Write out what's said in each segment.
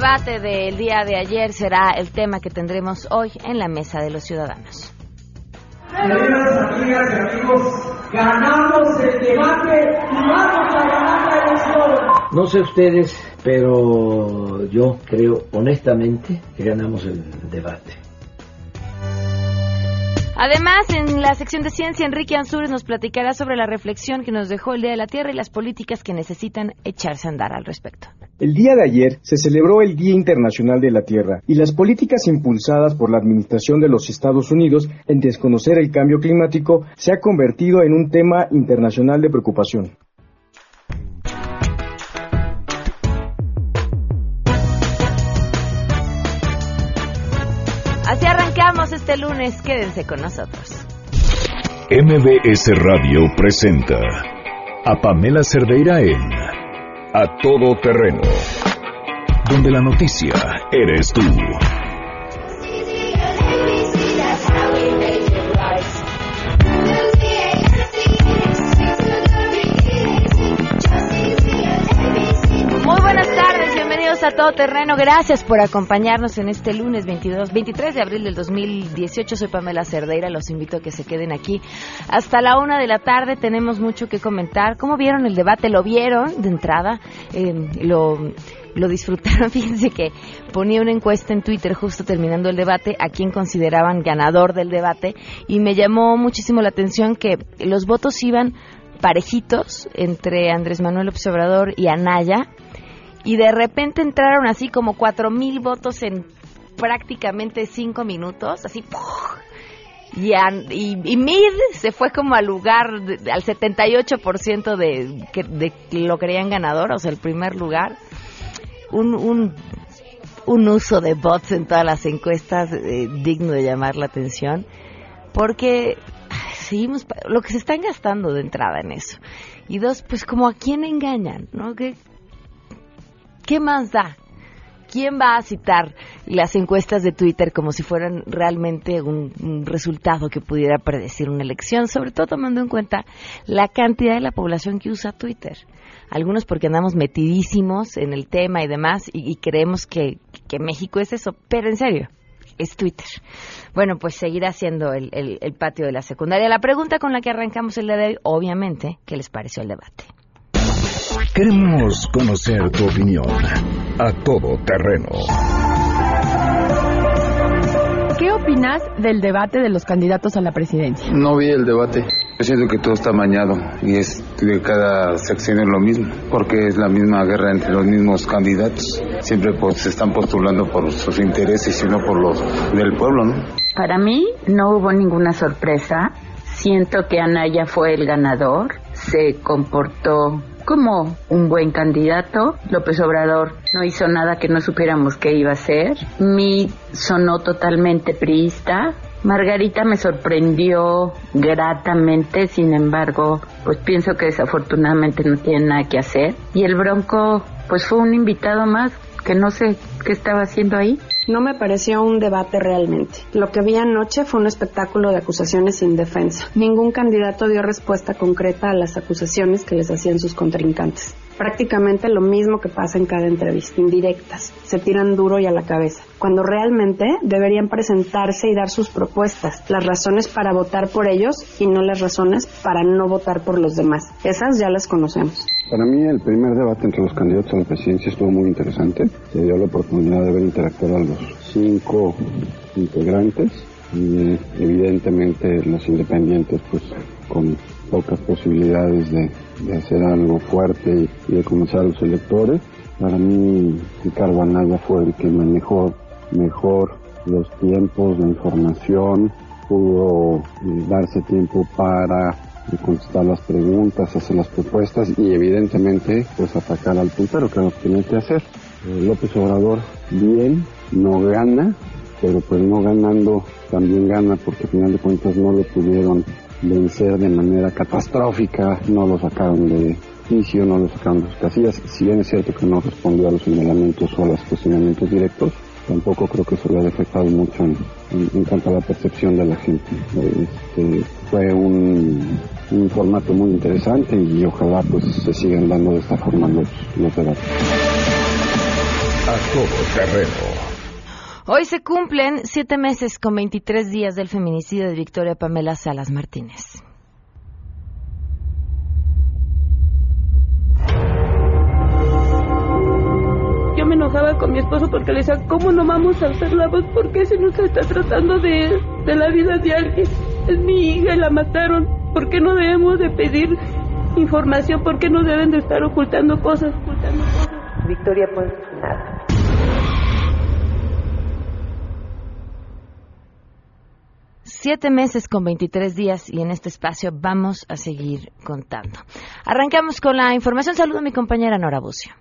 debate del día de ayer será el tema que tendremos hoy en la mesa de los ciudadanos. Queridas amigas y amigos, ganamos el debate y vamos a ganar la elección. No sé ustedes, pero yo creo honestamente que ganamos el debate. Además, en la sección de ciencia, Enrique Ansúrez nos platicará sobre la reflexión que nos dejó el Día de la Tierra y las políticas que necesitan echarse a andar al respecto. El día de ayer se celebró el Día Internacional de la Tierra y las políticas impulsadas por la Administración de los Estados Unidos en desconocer el cambio climático se ha convertido en un tema internacional de preocupación. Así arrancamos este lunes, quédense con nosotros. MBS Radio presenta a Pamela Cerdeira en A Todo Terreno, donde la noticia eres tú. Bienvenidos a Todo Terreno. Gracias por acompañarnos en este lunes 22, 23 de abril del 2018. Soy Pamela Cerdeira, los invito a que se queden aquí hasta la una de la tarde. Tenemos mucho que comentar. ¿Cómo vieron el debate? ¿Lo vieron de entrada? Eh, ¿Lo lo disfrutaron. Fíjense que ponía una encuesta en Twitter justo terminando el debate a quien consideraban ganador del debate y me llamó muchísimo la atención que los votos iban parejitos entre Andrés Manuel Observador y Anaya y de repente entraron así como cuatro mil votos en prácticamente cinco minutos, así y, y, Mid se fue como al lugar, de- al 78% de, que, de lo creían ganador, o sea, el primer lugar. Un, un, uso de bots en todas las encuestas eh, digno de llamar la atención, porque seguimos, lo que se están gastando de entrada en eso. Y dos, pues como a quién engañan, ¿no? ¿Qué, qué más da? ¿Quién va a citar las encuestas de Twitter como si fueran realmente un, resultado que pudiera predecir una elección? Sobre todo tomando en cuenta la cantidad de la población que usa Twitter. Algunos porque andamos metidísimos en el tema y demás y, y creemos que, que México es eso, pero en serio, es Twitter. Bueno, pues seguirá siendo el, el- el patio de la secundaria. La pregunta con la que arrancamos el día de hoy, obviamente, ¿qué les pareció el debate? Queremos conocer tu opinión. A Todo Terreno. ¿Qué opinas del debate de los candidatos a la presidencia? No vi el debate. Yo siento que todo está mañado y es de cada sección es lo mismo, porque es la misma guerra entre los mismos candidatos. Siempre pues, se están postulando por sus intereses y no por los del pueblo, ¿no? Para mí no hubo ninguna sorpresa. Siento que Anaya fue el ganador. Se comportó como un buen candidato. López Obrador no hizo nada que no supiéramos que iba a hacer. Mi sonó totalmente priista. Margarita me sorprendió gratamente, sin embargo, pues pienso que desafortunadamente no tiene nada que hacer. Y el Bronco, pues fue un invitado más que no sé qué estaba haciendo ahí. No me pareció un debate realmente. Lo que vi anoche fue un espectáculo de acusaciones sin defensa. Ningún candidato dio respuesta concreta a las acusaciones que les hacían sus contrincantes. Prácticamente lo mismo que pasa en cada entrevista, indirectas. Se tiran duro y a la cabeza. Cuando realmente deberían presentarse y dar sus propuestas, las razones para votar por ellos y no las razones para no votar por los demás. Esas ya las conocemos. Para mí el primer debate entre los candidatos a la presidencia estuvo muy interesante. Se dio la oportunidad de ver interactuar a los cinco integrantes y evidentemente los independientes pues con pocas posibilidades de, de hacer algo fuerte y, de convencer a los electores. Para mí Ricardo Anaya fue el que manejó mejor los tiempos, la información, pudo eh, darse tiempo para eh, contestar las preguntas, hacer las propuestas y evidentemente pues atacar al puntero que lo tiene que hacer. Eh, López Obrador bien, no gana, pero pues no ganando también gana porque al final de cuentas no lo pudieron vencer de manera catastrófica, no lo sacaron de juicio, no lo sacaron de sus casillas, si bien es cierto que no respondió a los señalamientos o a los cuestionamientos directos, tampoco creo que eso le haya afectado mucho en, en- en cuanto a la percepción de la gente. Este, fue un, un formato muy interesante y ojalá pues se sigan dando de esta forma los, los debates. A todo terreno. Hoy se cumplen siete meses con 23 días del feminicidio de Victoria Pamela Salas Martínez. Yo me enojaba con mi esposo porque le decía, ¿cómo no vamos a hacer la voz? ¿Por qué se nos está tratando de, de la vida de alguien? Es mi hija y la mataron. ¿Por qué no debemos de pedir información? ¿Por qué no deben de estar ocultando cosas? Ocultando cosas? Victoria, pues nada. Siete meses con 23 días y en este espacio vamos a seguir contando. Arrancamos con la información. Saludo a mi compañera Nora Bucio.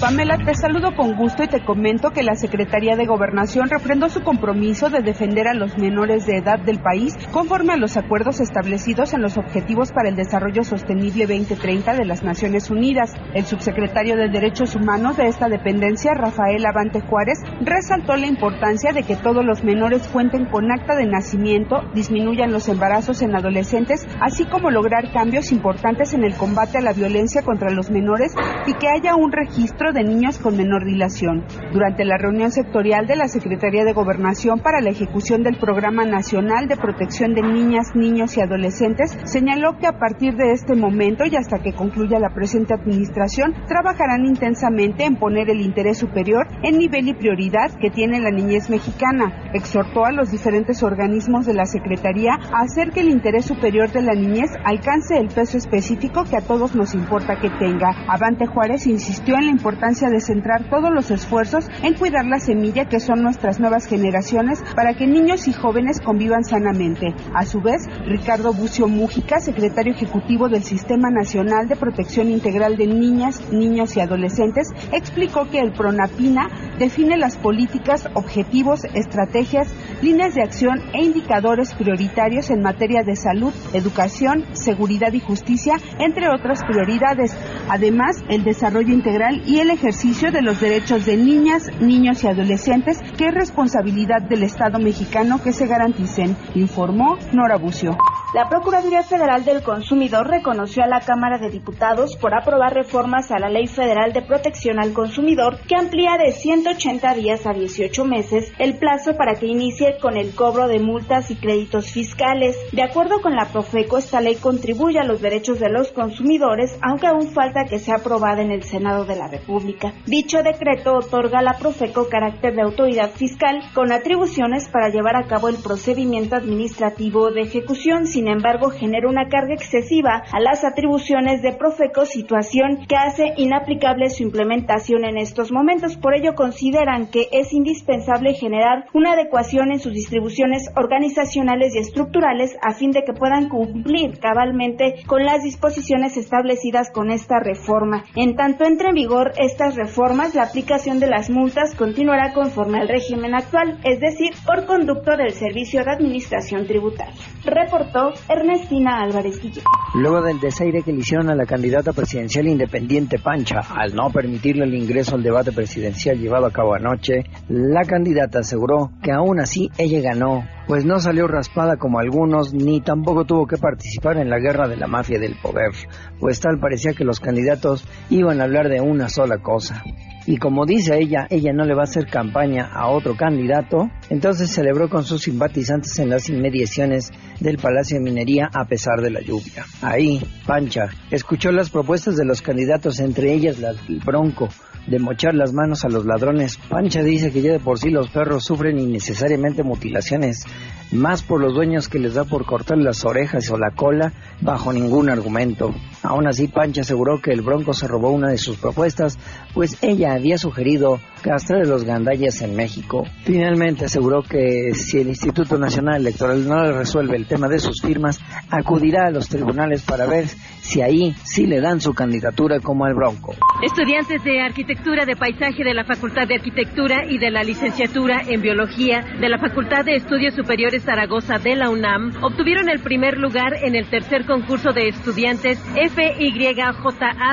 Pamela, te saludo con gusto y te comento que la Secretaría de Gobernación refrendó su compromiso de defender a los menores de edad del país conforme a los acuerdos establecidos en los Objetivos para el Desarrollo Sostenible 2030 de las Naciones Unidas. El subsecretario de Derechos Humanos de esta dependencia, Rafael Avante Juárez, resaltó la importancia de que todos los menores cuenten con acta de nacimiento, disminuyan los embarazos en adolescentes, así como lograr cambios importantes en el combate a la violencia contra los menores y que haya un registro de niños con menor dilación. Durante la reunión sectorial de la Secretaría de Gobernación para la ejecución del Programa Nacional de Protección de Niñas, Niños y Adolescentes, señaló que a partir de este momento y hasta que concluya la presente administración, trabajarán intensamente en poner el interés superior en nivel y prioridad que tiene la niñez mexicana. Exhortó a los diferentes organismos de la Secretaría a hacer que el interés superior de la niñez alcance el peso específico que a todos nos importa que tenga. Avante Juárez insistió en la importancia de centrar todos los esfuerzos en cuidar la semilla que son nuestras nuevas generaciones para que niños y jóvenes convivan sanamente. A su vez, Ricardo Bucio Mújica, secretario ejecutivo del Sistema Nacional de Protección Integral de Niñas, Niños y Adolescentes, explicó que el PRONAPINA define las políticas, objetivos, estrategias, líneas de acción e indicadores prioritarios en materia de salud, educación, seguridad y justicia, entre otras prioridades. Además, el desarrollo integral y el ejercicio de los derechos de niñas, niños y adolescentes, que es responsabilidad del Estado mexicano que se garanticen, informó Nora Bucio. La Procuraduría Federal del Consumidor reconoció a la Cámara de Diputados por aprobar reformas a la Ley Federal de Protección al Consumidor que amplía de 180 días a 18 meses el plazo para que inicie con el cobro de multas y créditos fiscales. De acuerdo con la Profeco, esta ley contribuye a los derechos de los consumidores, aunque aún falta que sea aprobada en el Senado de la República. Dicho decreto otorga a la Profeco carácter de autoridad fiscal con atribuciones para llevar a cabo el procedimiento administrativo de ejecución sin sin embargo, genera una carga excesiva a las atribuciones de Profeco, situación que hace inaplicable su implementación en estos momentos. Por ello, consideran que es indispensable generar una adecuación en sus distribuciones organizacionales y estructurales a fin de que puedan cumplir cabalmente con las disposiciones establecidas con esta reforma. En tanto entre en vigor estas reformas, la aplicación de las multas continuará conforme al régimen actual, es decir, por conducto del Servicio de Administración Tributaria. Reportó Ernestina Álvarez Guillén. Luego del desaire que le hicieron a la candidata presidencial independiente Pancha al no permitirle el ingreso al debate presidencial llevado a cabo anoche, la candidata aseguró que aún así ella ganó, pues no salió raspada como algunos ni tampoco tuvo que participar en la guerra de la mafia del poder, pues tal parecía que los candidatos iban a hablar de una sola cosa. Y como dice ella, ella no le va a hacer campaña a otro candidato, entonces celebró con sus simpatizantes en las inmediaciones del Palacio de Minería a pesar de la lluvia. Ahí, Pancha escuchó las propuestas de los candidatos, entre ellas la del Bronco, de mochar las manos a los ladrones. Pancha dice que ya de por sí los perros sufren innecesariamente mutilaciones, más por los dueños que les da por cortar las orejas o la cola bajo ningún argumento. Aún así, Pancha aseguró que el Bronco se robó una de sus propuestas, pues ella había sugerido castrar los gandallas en México. Finalmente aseguró que si el Instituto Nacional Electoral no le resuelve el tema de sus firmas, acudirá a los tribunales para ver si ahí sí le dan su candidatura como al Bronco. Estudiantes de Arquitectura de Paisaje de la Facultad de Arquitectura y de la Licenciatura en Biología de la Facultad de Estudios Superiores Zaragoza de la UNAM obtuvieron el primer lugar en el tercer concurso de estudiantes FYJA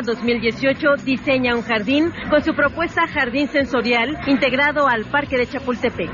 2018 Diseña un Jardín con su propuesta Jardín Sensorial integrado al Parque de Chapultepec.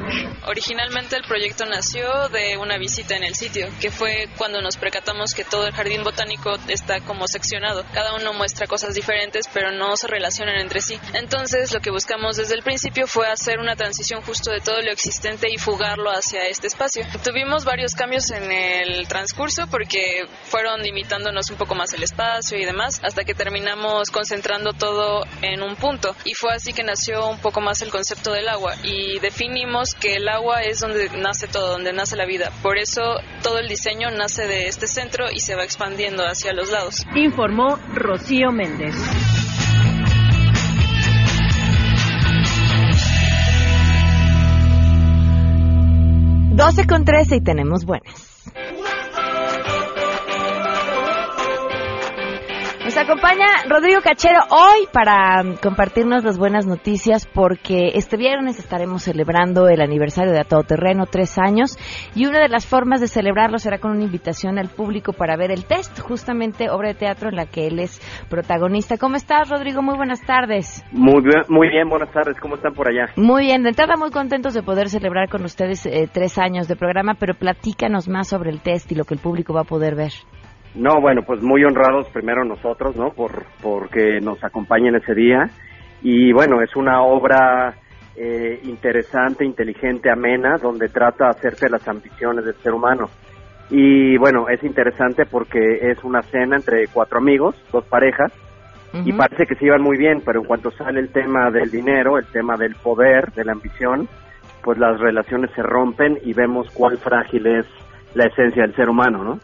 Originalmente el proyecto nació de una visita en el sitio, que fue cuando nos percatamos que todo el jardín botánico está como seccionado. Cada uno muestra cosas diferentes, pero no se relacionan entre sí. Entonces, lo que buscamos desde el principio fue hacer una transición justo de todo lo existente y fugarlo hacia este espacio. Tuvimos varios cambios en el transcurso porque fueron limitándonos un poco más el espacio y demás, hasta que terminamos concentrando todo en un punto. Y fue así que nació un poco más el concepto del agua y definimos que el agua es donde nace todo, donde nace la vida. Por eso todo el diseño nace de este centro y se va expandiendo hacia los lados. Informó Rocío Méndez. Doce con trece y tenemos buenas. Nos acompaña Rodrigo Cachero hoy para compartirnos las buenas noticias porque este viernes estaremos celebrando el aniversario de A Todo Terreno, tres años, y una de las formas de celebrarlo será con una invitación al público para ver el test, justamente obra de teatro en la que él es protagonista. ¿Cómo estás, Rodrigo? Muy buenas tardes. Muy bien, muy bien, buenas tardes. ¿Cómo están por allá? Muy bien, de entrada muy contentos de poder celebrar con ustedes eh, tres años de programa, pero platícanos más sobre el test y lo que el público va a poder ver. No, bueno, pues muy honrados primero nosotros, ¿no? Por porque nos acompañen ese día y bueno, es una obra eh, interesante, inteligente, amena, donde trata de hacerte las ambiciones del ser humano. Y bueno, es interesante porque es una cena entre cuatro amigos, dos parejas, y parece que se llevan muy bien, pero en cuanto sale el tema del dinero, el tema del poder, de la ambición, pues las relaciones se rompen y vemos cuán frágil es la esencia del ser humano, ¿no?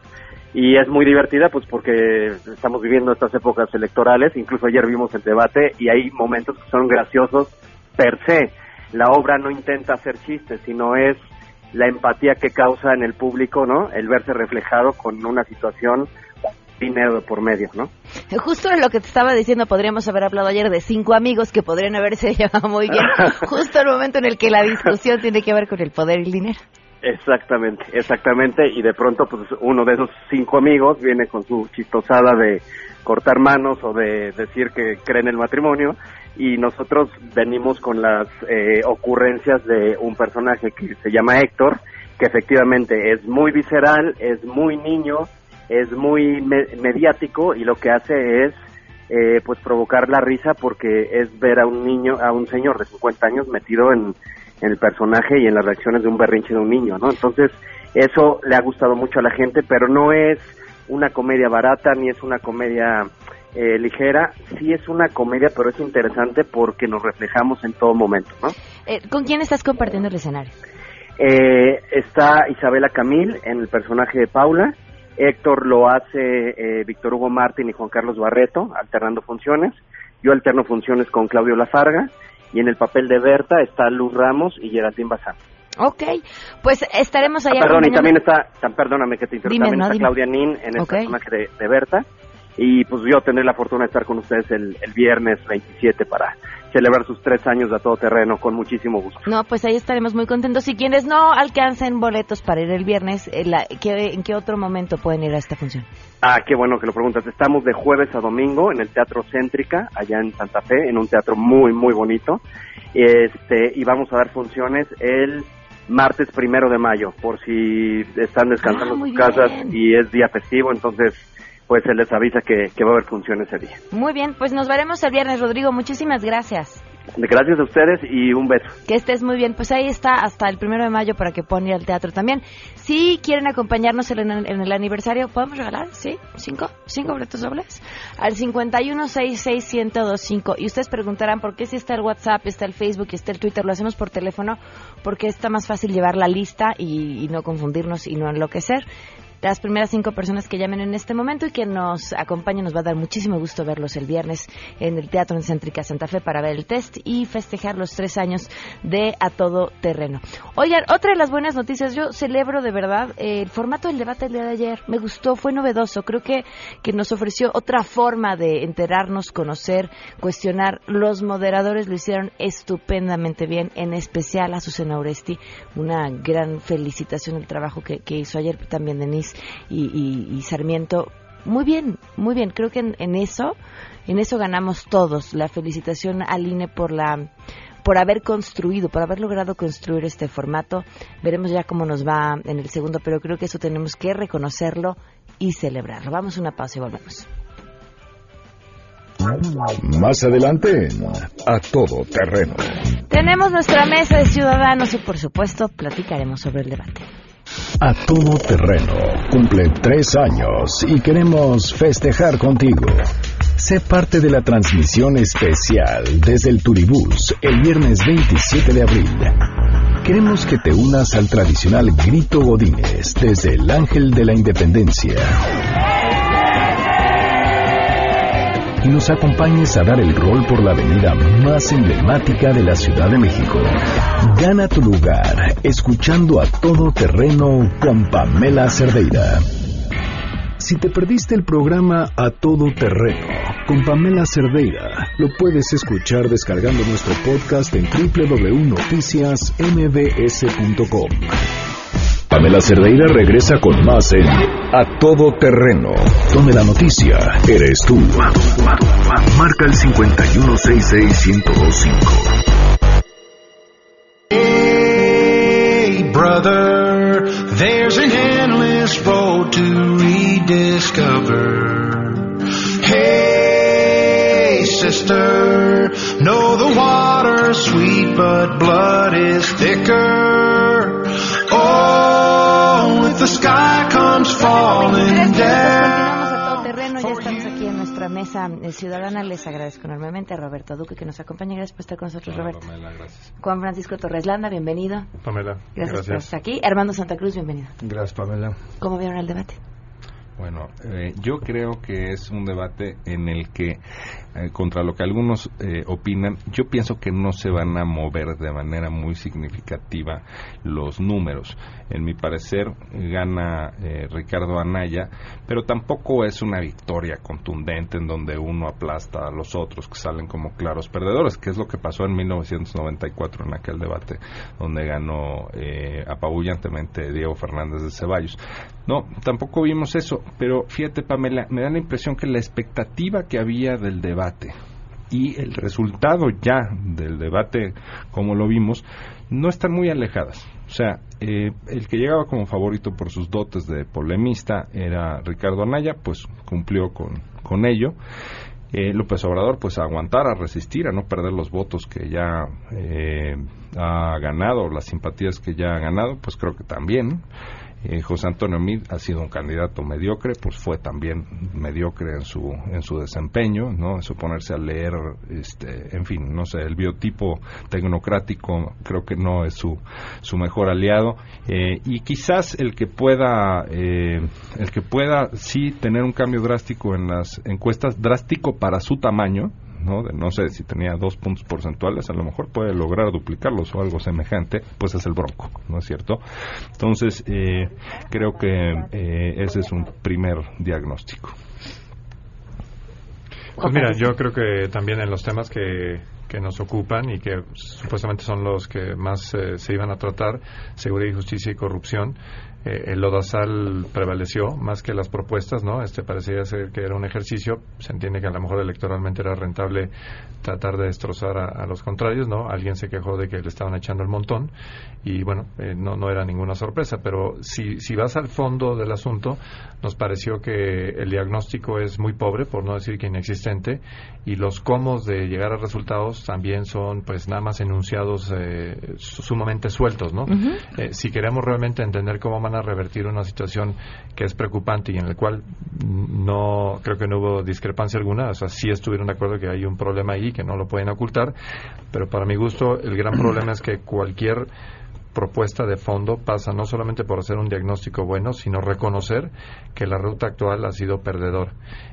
Y es muy divertida pues porque estamos viviendo estas épocas electorales, incluso ayer vimos el debate y hay momentos que son graciosos per se. La obra no intenta hacer chistes, sino es la empatía que causa en el público, ¿no? El verse reflejado con una situación dinero por medio, ¿no? Justo lo que te estaba diciendo, podríamos haber hablado ayer de cinco amigos que podrían haberse llevado muy bien, justo el momento en el que la discusión tiene que ver con el poder y el dinero. Exactamente, exactamente, y de pronto pues uno de esos cinco amigos viene con su chistosada de cortar manos o de decir que cree en el matrimonio. Y nosotros venimos con las eh, ocurrencias de un personaje que se llama Héctor, que efectivamente es muy visceral, es muy niño, es muy mediático y lo que hace es eh, pues provocar la risa porque es ver a un niño, a un señor de 50 años metido en en el personaje y en las reacciones de un berrinche de un niño, ¿no? Entonces, eso le ha gustado mucho a la gente, pero no es una comedia barata ni es una comedia eh, ligera, sí es una comedia, pero es interesante porque nos reflejamos en todo momento, ¿no? Eh, ¿Con quién estás compartiendo el escenario? Eh, está Isabela Camil en el personaje de Paula, Héctor lo hace Víctor Hugo Martín y Juan Carlos Barreto, alternando funciones, yo alterno funciones con Claudio Lafarga, y en el papel de Berta está Luz Ramos y Geraldine Bazán. Ok, pues estaremos allá. Ah, perdón, y también está, perdóname que te interrumpa, también está Claudia Nin en el personaje de, de, Berta. Y pues yo tendré la fortuna de estar con ustedes el, el viernes 27 para celebrar sus tres años de todo terreno con muchísimo gusto. No, pues ahí estaremos muy contentos. Y quienes no alcancen boletos para ir el viernes, ¿en, ¿en qué otro momento pueden ir a esta función? Ah, qué bueno que lo preguntas. Estamos de jueves a domingo en el Teatro Céntrica, allá en Santa Fe, en un teatro muy, muy bonito. Este, y vamos a dar funciones el martes primero de mayo, por si están descansando ah, en sus casas y es día festivo, entonces pues se les avisa que, va a haber función ese día. Muy bien, pues nos veremos el viernes, Rodrigo. Muchísimas gracias. Gracias a ustedes y un beso. Que estés muy bien. Pues ahí está hasta el primero de mayo para que puedan ir al teatro también. Si quieren acompañarnos en el, en el aniversario, ¿podemos regalar? ¿Sí? ¿Cinco? ¿Cinco boletos dobles? Al 5166125. Y ustedes preguntarán por qué si está el WhatsApp, está el Facebook y está el Twitter. Lo hacemos por teléfono porque está más fácil llevar la lista y, y no confundirnos y no enloquecer las primeras cinco personas que llamen en este momento y que nos acompañen. Nos va a dar muchísimo gusto verlos el viernes en el Teatro en Céntrica Santa Fe para ver el test y festejar los tres años de A Todo Terreno. Oigan, otra de las buenas noticias, yo celebro de verdad el formato del debate del día de ayer. Me gustó, fue novedoso. Creo que, que nos ofreció otra forma de enterarnos, conocer, cuestionar. Los moderadores lo hicieron estupendamente bien, en especial a Susana Oresti. Una gran felicitación el trabajo que, que hizo ayer también Denise y, Sarmiento. Muy bien, muy bien. Creo que en, eso, en eso ganamos todos. La felicitación al INE por la por haber construido, por haber logrado construir este formato. Veremos ya cómo nos va en el segundo, pero creo que eso tenemos que reconocerlo y celebrarlo. Vamos a una pausa y volvemos. Más adelante, a todo terreno. Tenemos nuestra mesa de ciudadanos y por supuesto platicaremos sobre el debate. A todo terreno cumple tres años y queremos festejar contigo. Sé parte de la transmisión especial desde el Turibús el viernes 27 de abril. Queremos que te unas al tradicional grito Godínez desde el Ángel de la Independencia. Y nos acompañes a dar el rol por la avenida más emblemática de la Ciudad de México. Gana tu lugar escuchando a todo terreno con Pamela Cerdeira. Si te perdiste el programa A Todo Terreno con Pamela Cerdeira, lo puedes escuchar descargando nuestro podcast en www.noticiasmbs.com. Pamela Cerdeira regresa con más en A Todo Terreno, donde la noticia eres tú. Marca el 5166125. Hey, brother, there's an endless road to rediscover. Hey, sister, know the water's sweet, but blood is thicker. Sky comes falling down. terreno, ya estamos aquí en nuestra mesa eh, ciudadana. Les agradezco enormemente a Roberto Duque que nos acompaña. Gracias por estar con nosotros, Roberto. Pamela, gracias. Juan Francisco Torres Landa, bienvenido. Pamela, Gracias, gracias. por estar aquí. Armando Santa Cruz, bienvenido. Gracias, Pamela. ¿Cómo vieron el debate? Bueno, eh, yo creo que es un debate en el que, eh, contra lo que algunos eh, opinan, yo pienso que no se van a mover de manera muy significativa los números. En mi parecer, gana eh, Ricardo Anaya, pero tampoco es una victoria contundente en donde uno aplasta a los otros que salen como claros perdedores, que es lo que pasó en 1994 en aquel debate donde ganó eh, apabullantemente Diego Fernández de Ceballos. No, tampoco vimos eso, pero fíjate Pamela, me da la impresión que la expectativa que había del debate y el resultado ya del debate, como lo vimos, no están muy alejadas. O sea, eh, el que llegaba como favorito por sus dotes de polemista era Ricardo Anaya, pues cumplió con, con ello. Eh, López Obrador, pues a aguantar, a resistir, a no perder los votos que ya eh, ha ganado, las simpatías que ya ha ganado, pues creo que también. Eh, José Antonio Mid ha sido un candidato mediocre, pues fue también mediocre en su en su desempeño, no, en su ponerse a leer, este, en fin, no sé, el biotipo tecnocrático creo que no es su su mejor aliado. Eh, y quizás el que pueda eh, el que pueda sí tener un cambio drástico en las encuestas, drástico para su tamaño, ¿no? De, no sé si tenía dos puntos porcentuales, a lo mejor puede lograr duplicarlos o algo semejante, pues es el Bronco, ¿no es cierto? Entonces, eh, creo que eh, ese es un primer diagnóstico. Pues mira, yo creo que también en los temas que, que nos ocupan y que supuestamente son los que más eh, se iban a tratar, seguridad y justicia y corrupción, eh, el lodazal prevaleció más que las propuestas, ¿no? Este parecía ser que era un ejercicio, se entiende que a lo mejor electoralmente era rentable tratar de destrozar a, a los contrarios, ¿no? Alguien se quejó de que le estaban echando el montón y bueno, eh, no, no era ninguna sorpresa, pero si, si vas al fondo del asunto, nos pareció que el diagnóstico es muy pobre, por no decir que inexistente, y los cómo de llegar a resultados también son pues nada más enunciados eh, sumamente sueltos, ¿no? Eh, si queremos realmente entender cómo van a revertir una situación que es preocupante y en la cual no creo que no hubo discrepancia alguna, o sea, sí estuvieron de acuerdo que hay un problema ahí que no lo pueden ocultar, pero para mi gusto el gran problema es que cualquier propuesta de fondo pasa no solamente por hacer un diagnóstico bueno, sino reconocer que la ruta actual ha sido perdedor.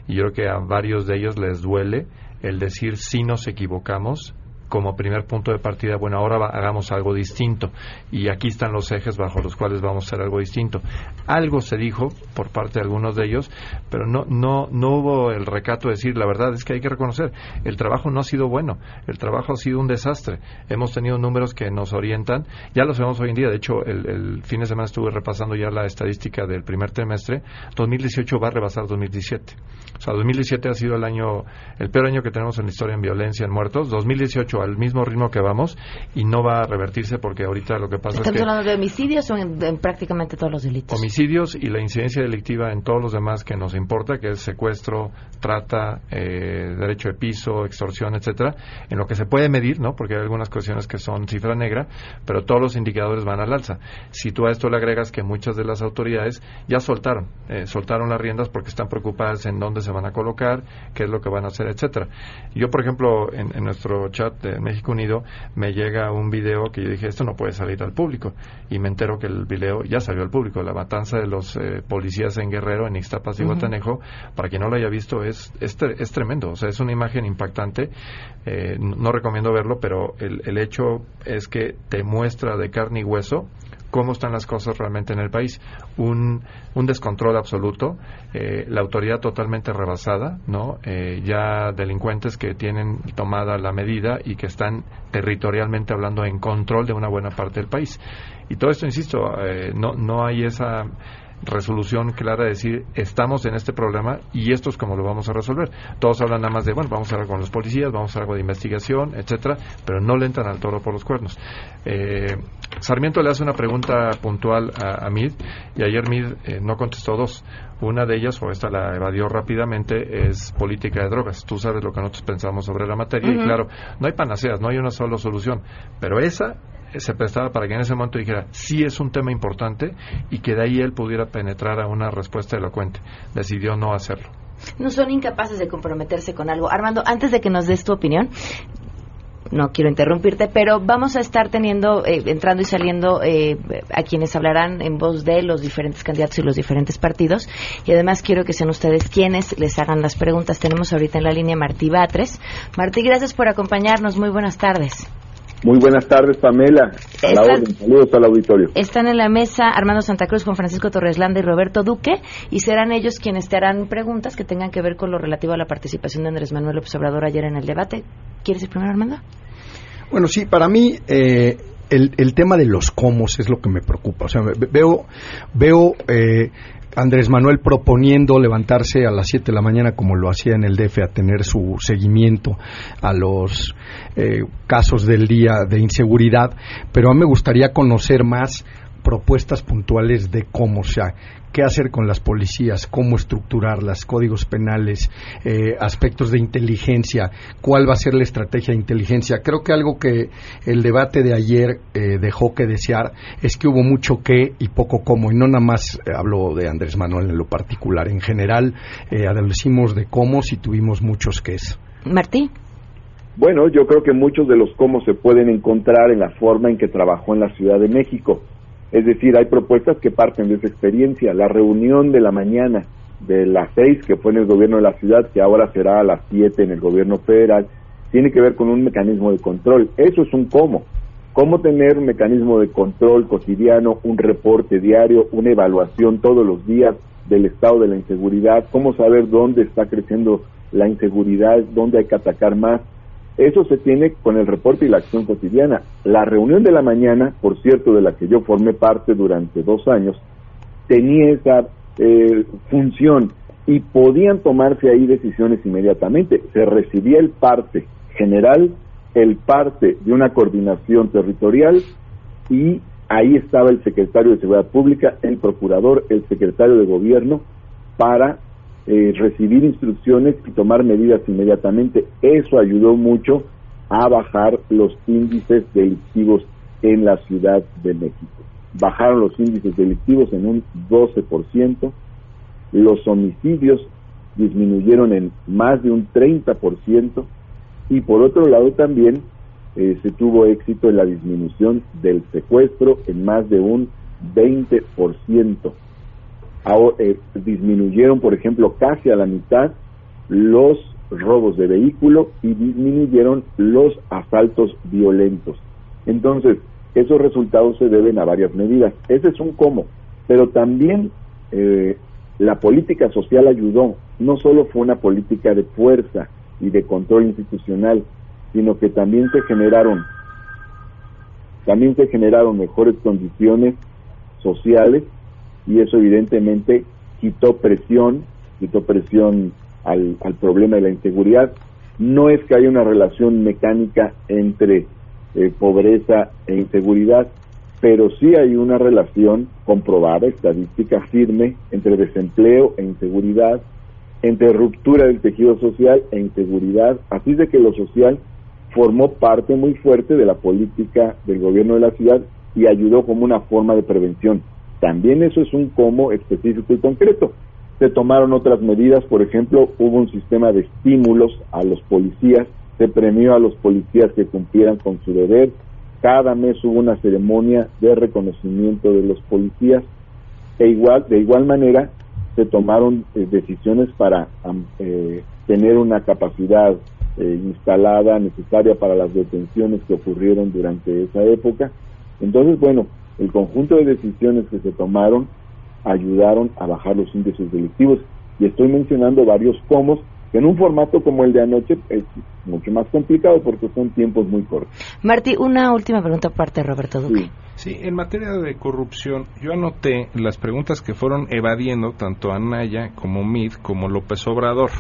Y yo creo que a varios de ellos les duele el decir si nos equivocamos como primer punto de partida, bueno, ahora va- hagamos algo distinto. Y aquí están los ejes bajo los cuales vamos a hacer algo distinto. Algo se dijo por parte de algunos de ellos, pero no, no, no hubo el recato de decir, la verdad es que hay que reconocer, el trabajo no ha sido bueno, el trabajo ha sido un desastre. Hemos tenido números que nos orientan, ya lo sabemos hoy en día, de hecho, el, el fin de semana estuve repasando ya la estadística del primer trimestre, 2018 va a rebasar 2017. O sea, 2017 ha sido el año, el peor año que tenemos en la historia en violencia, en muertos. 2018 al mismo ritmo que vamos y no va a revertirse porque ahorita lo que pasa ¿Estamos es que hablando de homicidios o en, en prácticamente todos los delitos? homicidios y la incidencia delictiva en todos los demás que nos importa, que es secuestro, trata, eh, derecho de piso, extorsión, etcétera, en lo que se puede medir, ¿no? Porque hay algunas cuestiones que son cifra negra, pero todos los indicadores van al alza. Si tú a esto le agregas que muchas de las autoridades ya soltaron, eh, soltaron las riendas porque están preocupadas en dónde se van a colocar, qué es lo que van a hacer, etcétera. Yo, por ejemplo, en, en nuestro chat de México Unido me llega un video que yo dije, esto no puede salir al público, y me entero que el video ya salió al público, la matanza de los eh, policías en Guerrero, en Ixtapas y. Guatanejo, para quien no lo haya visto, es, es, es tremendo, o sea, es una imagen impactante, eh, no no recomiendo verlo, pero el, el hecho es que te muestra de carne y hueso cómo están las cosas realmente en el país. Un, descontrol absoluto, eh, la autoridad totalmente rebasada, ¿no? Eh, ya delincuentes que tienen tomada la medida y que están territorialmente hablando en control de una buena parte del país. Y todo esto, insisto, eh, no, no hay esa resolución clara de decir estamos en este problema y esto es como lo vamos a resolver. Todos hablan nada más de, bueno, vamos a hablar con los policías, vamos a hacer algo de investigación, etcétera, pero no le entran al toro por los cuernos. Eh, Sarmiento le hace una pregunta puntual a, a Mid y ayer Mid eh, no contestó dos. Una de ellas, o esta la evadió rápidamente, es política de drogas. Tú sabes lo que nosotros pensamos sobre la materia y claro, no hay panaceas, no hay una sola solución, pero esa eh, se prestaba para que en ese momento dijera sí es un tema importante y que de ahí él pudiera penetrar a una respuesta elocuente. Decidió no hacerlo. No son incapaces de comprometerse con algo. Armando, antes de que nos des tu opinión, no quiero interrumpirte, pero vamos a estar teniendo, eh, entrando y saliendo eh, a quienes hablarán en voz de los diferentes candidatos y los diferentes partidos. Y además quiero que sean ustedes quienes les hagan las preguntas. Tenemos ahorita en la línea Martí Batres. Martí, gracias por acompañarnos. Muy buenas tardes. Muy buenas tardes, Pamela. A la Están- orden. Saludos al auditorio. Están en la mesa Armando Santa Cruz con Francisco Torres Landa y Roberto Duque y serán ellos quienes te harán preguntas que tengan que ver con lo relativo a la participación de Andrés Manuel López Obrador ayer en el debate. ¿Quieres ir primero, Armando? Bueno, sí, para mí eh, el, el tema de los cómo es lo que me preocupa. O sea, ve- veo, veo eh, Andrés Manuel proponiendo levantarse a las 7 de la mañana como lo hacía en el DF a tener su seguimiento a los eh, casos del día de inseguridad, pero a mí me gustaría conocer más propuestas puntuales de cómo, o sea, qué hacer con las policías, cómo estructurarlas, códigos penales, eh, aspectos de inteligencia, cuál va a ser la estrategia de inteligencia. Creo que algo que el debate de ayer eh, dejó que desear es que hubo mucho qué y poco cómo, y no nada más eh, hablo de Andrés Manuel en lo particular, en general eh, adolecimos de cómo y tuvimos muchos qués. Martí. Bueno, yo creo que muchos de los cómo se pueden encontrar en la forma en que trabajó en la Ciudad de México. Es decir, hay propuestas que parten de esa experiencia. La reunión de la mañana de las seis, que fue en el gobierno de la ciudad, que ahora será a las siete en el gobierno federal, tiene que ver con un mecanismo de control. Eso es un cómo. Cómo tener un mecanismo de control cotidiano, un reporte diario, una evaluación todos los días del estado de la inseguridad, cómo saber dónde está creciendo la inseguridad, dónde hay que atacar más. Eso se tiene con el reporte y la acción cotidiana. La reunión de la mañana, por cierto, de la que yo formé parte durante dos años, tenía esa eh, función y podían tomarse ahí decisiones inmediatamente. Se recibía el parte general, el parte de una coordinación territorial y ahí estaba el secretario de Seguridad Pública, el procurador, el secretario de Gobierno para eh, recibir instrucciones y tomar medidas inmediatamente. Eso ayudó mucho a bajar los índices delictivos en la Ciudad de México. Bajaron los índices delictivos en un 12%, los homicidios disminuyeron en más de un 30% y por otro lado también eh, se tuvo éxito en la disminución del secuestro en más de un 20%. Eh, disminuyeron, por ejemplo, casi a la mitad los robos de vehículo y disminuyeron los asaltos violentos. Entonces, esos resultados se deben a varias medidas. Ese es un cómo, pero también eh, la política social ayudó. No solo fue una política de fuerza y de control institucional, sino que también se generaron también se generaron mejores condiciones sociales y eso evidentemente quitó presión, quitó presión al, al problema de la inseguridad no es que haya una relación mecánica entre eh, pobreza e inseguridad, pero sí hay una relación comprobada, estadística firme, entre desempleo e inseguridad, entre ruptura del tejido social e inseguridad, así de que lo social formó parte muy fuerte de la política del gobierno de la ciudad y ayudó como una forma de prevención. También eso es un cómo específico y concreto. Se tomaron otras medidas, por ejemplo, hubo un sistema de estímulos a los policías, se premió a los policías que cumplieran con su deber, cada mes hubo una ceremonia de reconocimiento de los policías e igual de igual manera se tomaron eh, decisiones para eh, tener una capacidad eh, instalada necesaria para las detenciones que ocurrieron durante esa época. Entonces, bueno, el conjunto de decisiones que se tomaron ayudaron a bajar los índices delictivos y estoy mencionando varios comos que en un formato como el de anoche es mucho más complicado porque son tiempos muy cortos. Martí, una última pregunta parte de Roberto Duque. Sí. en materia de corrupción, yo anoté las preguntas que fueron evadiendo tanto Anaya como Mid como López Obrador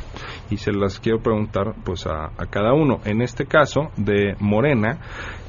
y se las quiero preguntar pues a, a cada uno. En este caso de Morena,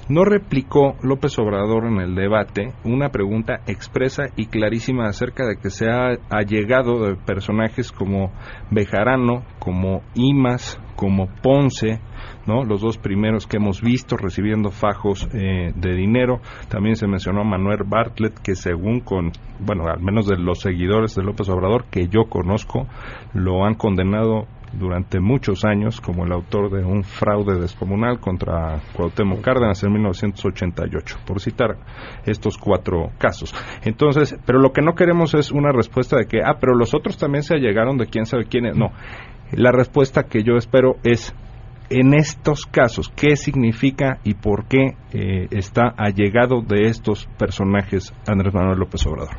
no replicó López Obrador en el debate una pregunta expresa y clarísima acerca de que se ha allegado de personajes como Bejarano, como Imas, como Ponce, ¿no? Los dos primeros que hemos visto recibiendo fajos eh, de dinero. También se mencionó a Manuel Bartlett, que según con, bueno, al menos de los seguidores de López Obrador que yo conozco, lo han condenado durante muchos años como el autor de un fraude descomunal contra Cuauhtémoc Cárdenas en 1988, por citar estos cuatro casos. Entonces, pero lo que no queremos es una respuesta de que, ah, pero los otros también se allegaron de quién sabe quién es. No, la respuesta que yo espero es, en estos casos, ¿qué significa y por qué eh, está allegado de estos personajes Andrés Manuel López Obrador?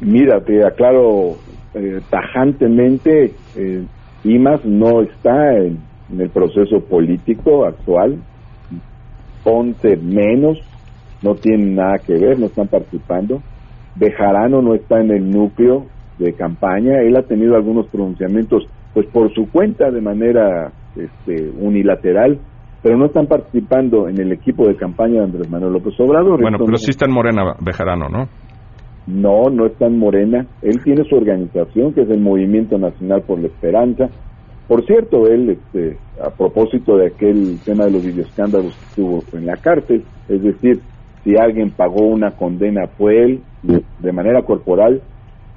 Mira, te aclaro eh, tajantemente, eh, IMAS no está en, el proceso político actual, Ponce menos, no tienen nada que ver, no están participando. Bejarano no está en el núcleo de campaña, él ha tenido algunos pronunciamientos pues por su cuenta de manera este, unilateral, pero no están participando en el equipo de campaña de Andrés Manuel López Obrador. Bueno, pero sí está en Morena Bejarano, ¿no? No, no está en Morena. Él tiene su organización, que es el Movimiento Nacional por la Esperanza. Por cierto, él, este, a propósito de aquel tema de los videoescándalos que estuvo en la cárcel, es decir, si alguien pagó una condena fue él, de manera corporal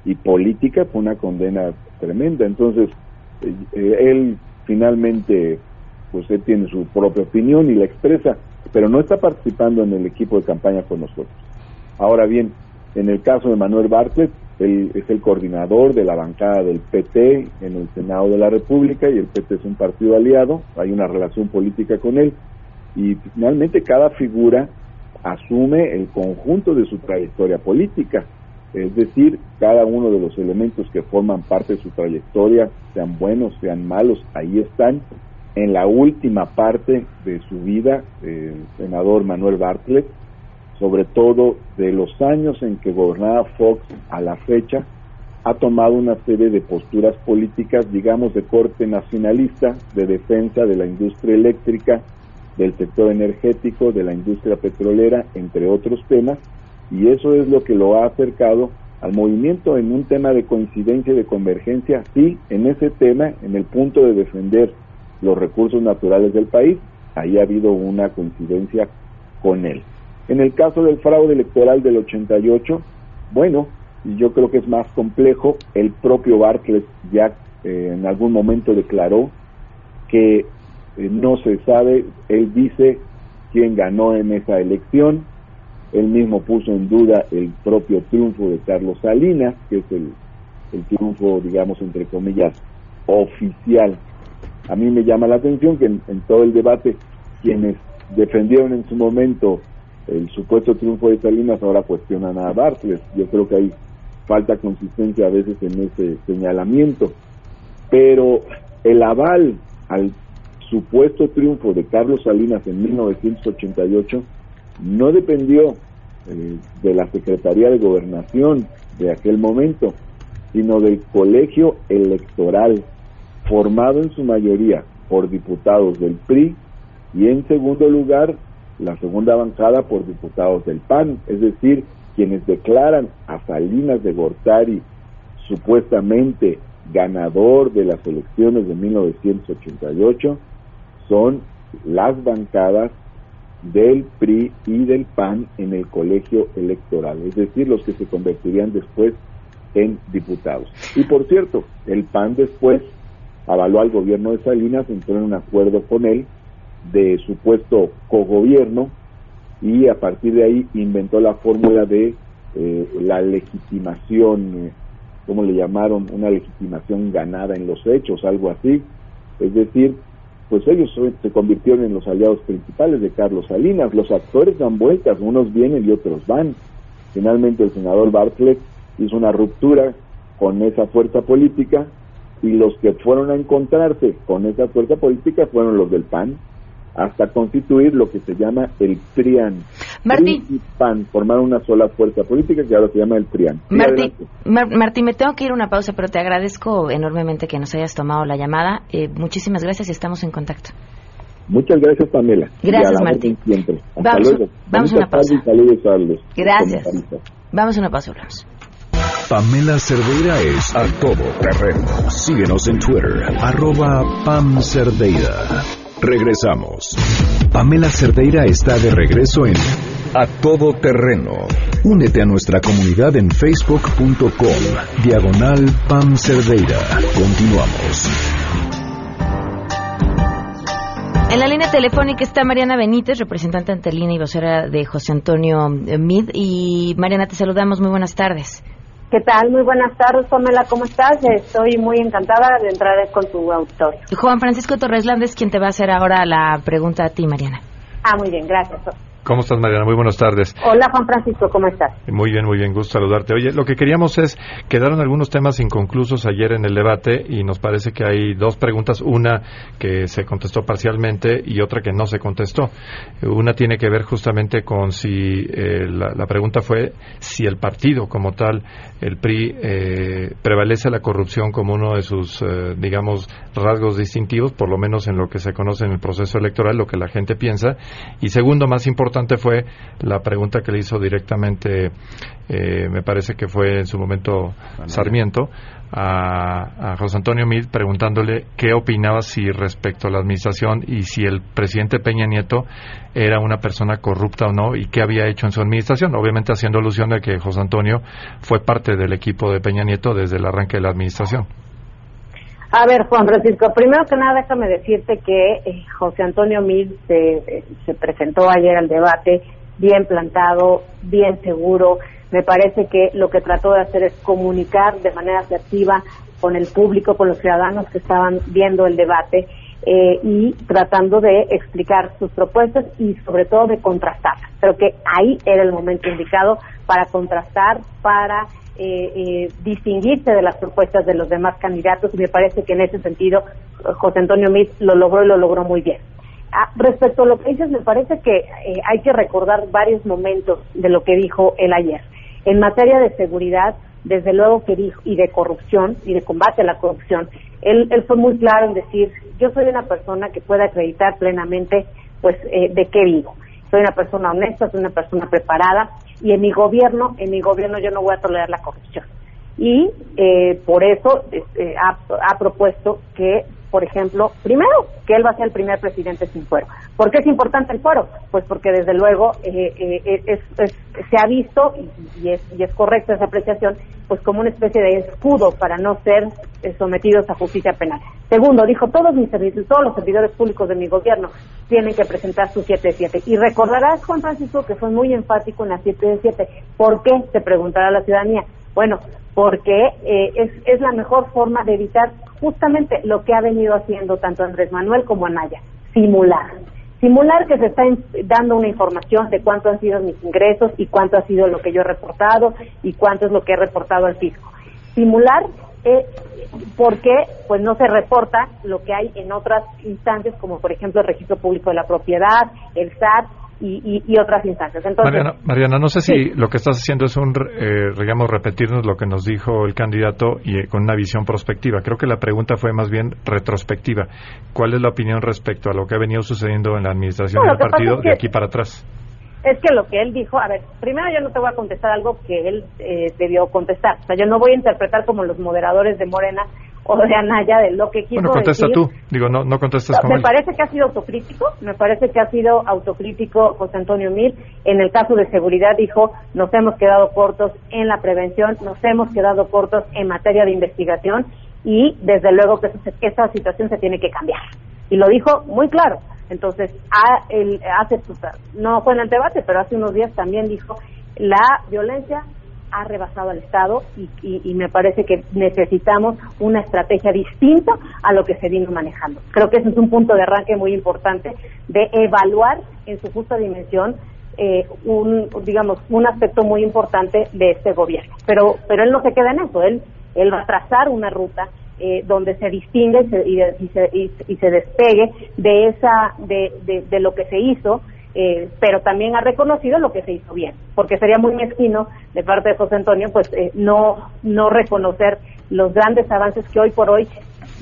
y política, fue una condena tremenda. Entonces, eh, él finalmente, pues él tiene su propia opinión y la expresa, pero no está participando en el equipo de campaña con nosotros. Ahora bien, en el caso de Manuel Bartlett, él es el coordinador de la bancada del PT en el Senado de la República y el PT es un partido aliado, hay una relación política con él y finalmente cada figura asume el conjunto de su trayectoria política, es decir, cada uno de los elementos que forman parte de su trayectoria, sean buenos, sean malos, ahí están. En la última parte de su vida, el senador Manuel Bartlett sobre todo de los años en que gobernaba Fox a la fecha, ha tomado una serie de posturas políticas, digamos, de corte nacionalista, de defensa de la industria eléctrica, del sector energético, de la industria petrolera, entre otros temas, y eso es lo que lo ha acercado al movimiento en un tema de coincidencia y de convergencia, sí, en ese tema, en el punto de defender los recursos naturales del país, ahí ha habido una coincidencia con él. En el caso del fraude electoral del 88, bueno, yo creo que es más complejo. El propio Barclays ya eh, en algún momento declaró que eh, no se sabe, él dice quién ganó en esa elección, él mismo puso en duda el propio triunfo de Carlos Salinas, que es el triunfo, digamos, entre comillas, oficial. A mí me llama la atención que en todo el debate quienes defendieron en su momento el supuesto triunfo de Salinas ahora cuestionan a Bartlett. Yo creo que hay falta consistencia a veces en ese señalamiento. Pero el aval al supuesto triunfo de Carlos Salinas en 1988 no dependió eh, de la Secretaría de Gobernación de aquel momento, sino del colegio electoral formado en su mayoría por diputados del PRI y en segundo lugar la segunda bancada por diputados del PAN, es decir, quienes declaran a Salinas de Gortari supuestamente ganador de las elecciones de 1988 son las bancadas del PRI y del PAN en el colegio electoral, es decir, los que se convertirían después en diputados. Y por cierto, el PAN después avaló al gobierno de Salinas, entró en un acuerdo con él de supuesto cogobierno y a partir de ahí inventó la fórmula de eh, la legitimación, eh, ¿cómo le llamaron? Una legitimación ganada en los hechos, algo así. Es decir, pues ellos se convirtieron en los aliados principales de Carlos Salinas. Los actores dan vueltas, unos vienen y otros van. Finalmente el senador Bartlett hizo una ruptura con esa fuerza política y los que fueron a encontrarse con esa fuerza política fueron los del PAN, hasta constituir lo que se llama el PRIAN. Martín. y PAN formaron una sola fuerza política que ahora se llama el PRIAN. Martín, Martín, me tengo que ir a una pausa, pero te agradezco enormemente que nos hayas tomado la llamada. Eh, muchísimas gracias y estamos en contacto. Muchas gracias, Pamela. Gracias, Martín. Siempre. Hasta vamos, luego. Vamos a una pausa. Saludos a los Gracias. Vamos a una pausa, hablamos. Pamela Cerdeira es a todo terreno. Síguenos en Twitter, arroba Pam Cerdeira. Regresamos. Pamela Cerdeira está de regreso en A Todo Terreno. Únete a nuestra comunidad en facebook.com, diagonal Pam Cerdeira. Continuamos. En la línea telefónica está Mariana Benítez, representante ante línea y vocera de José Antonio Mid. Y Mariana, te saludamos. Muy buenas tardes. ¿Qué tal? Muy buenas tardes, Pamela, ¿cómo estás? Estoy muy encantada de entrar con tu auditorio. Juan Francisco Torres Landes, quien te va a hacer ahora la pregunta a ti, Mariana. Ah, muy bien, gracias. ¿Cómo estás, Mariana? Muy buenas tardes. Hola, Juan Francisco, ¿cómo estás? Muy bien, muy bien, gusto saludarte. Oye, lo que queríamos es, quedaron algunos temas inconclusos ayer en el debate y nos parece que hay dos preguntas, una que se contestó parcialmente y otra que no se contestó. Una tiene que ver justamente con si, eh, la, la, pregunta fue si el partido como tal, el PRI, eh, prevalece la corrupción como uno de sus, eh, digamos, rasgos distintivos, por lo menos en lo que se conoce en el proceso electoral, lo que la gente piensa. Y segundo, más importante, fue la pregunta que le hizo directamente, eh, me parece que fue en su momento Sarmiento, a, a, José Antonio Mid preguntándole qué opinaba si respecto a la administración y si el presidente Peña Nieto era una persona corrupta o no y qué había hecho en su administración, obviamente haciendo alusión a que José Antonio fue parte del equipo de Peña Nieto desde el arranque de la administración. A ver, Juan Francisco, primero que nada déjame decirte que eh, José Antonio Mil se, eh, se presentó ayer al debate bien plantado, bien seguro. Me parece que lo que trató de hacer es comunicar de manera asertiva con el público, con los ciudadanos que estaban viendo el debate eh, y tratando de explicar sus propuestas y sobre todo de contrastarlas. Creo que ahí era el momento indicado para contrastar, para eh, eh, distinguirse de las propuestas de los demás candidatos y me parece que en ese sentido José Antonio Miz lo logró y lo logró muy bien. Ah, respecto a lo que dices, me parece que eh, hay que recordar varios momentos de lo que dijo él ayer. En materia de seguridad, desde luego que dijo, y de corrupción, y de combate a la corrupción, él, él fue muy claro en decir, yo soy una persona que puede acreditar plenamente, pues, eh, de qué vivo. Soy una persona honesta, soy una persona preparada, y en mi gobierno, en mi gobierno yo no voy a tolerar la corrupción. Y eh, por eso eh, ha, ha, propuesto que, por ejemplo, primero, que él va a ser el primer presidente sin fuero. ¿Por qué es importante el fuero? Pues porque desde luego eh, eh es, se ha visto, y, es, y es correcta esa apreciación, pues como una especie de escudo para no ser eh, sometidos a justicia penal. Segundo, dijo, todos mis servicios, todos los servidores públicos de mi gobierno tienen que presentar su 7 de 7. Y recordarás, Juan Francisco, que fue muy enfático en la 7 de 7. ¿Por qué? Se preguntará la ciudadanía. Bueno, porque eh, es, es la mejor forma de evitar justamente lo que ha venido haciendo tanto Andrés Manuel como Anaya, simular. Simular que se está dando una información de cuánto han sido mis ingresos y cuánto ha sido lo que yo he reportado y cuánto es lo que he reportado al fisco. Simular eh, porque pues no se reporta lo que hay en otras instancias como por ejemplo el registro público de la propiedad, el SAT y, y, otras instancias. Entonces, Mariana, Mariana no sé si lo que estás haciendo es un, eh, digamos, repetirnos lo que nos dijo el candidato y eh, con una visión prospectiva. Creo que la pregunta fue más bien retrospectiva. ¿Cuál es la opinión respecto a lo que ha venido sucediendo en la administración del partido de aquí para atrás? Es que lo que él dijo, a ver, primero yo no te voy a contestar algo que él eh, debió contestar. O sea, yo no voy a interpretar como los moderadores de Morena o de Anaya de lo que quiso Bueno, contesta tú. Digo, no, no contestas Me parece que ha sido autocrítico, me parece que ha sido autocrítico José Antonio Mil. En el caso de seguridad dijo, nos hemos quedado cortos en la prevención, nos hemos quedado cortos en materia de investigación y desde luego que esa situación se tiene que cambiar. Y lo dijo muy claro. Entonces, hace, no fue en el debate, pero hace unos días también dijo, la violencia ha rebasado al Estado y, me parece que necesitamos una estrategia distinta a lo que se vino manejando. Creo que ese es un punto de arranque muy importante de evaluar en su justa dimensión eh, un, digamos, un aspecto muy importante de este gobierno. Pero, pero él no se queda en eso, él, él va a trazar una ruta eh, donde se distingue y se, y, se, despegue de esa de, de lo que se hizo eh, pero también ha reconocido lo que se hizo bien, porque sería muy mezquino de parte de José Antonio, pues eh, no no reconocer los grandes avances que hoy por hoy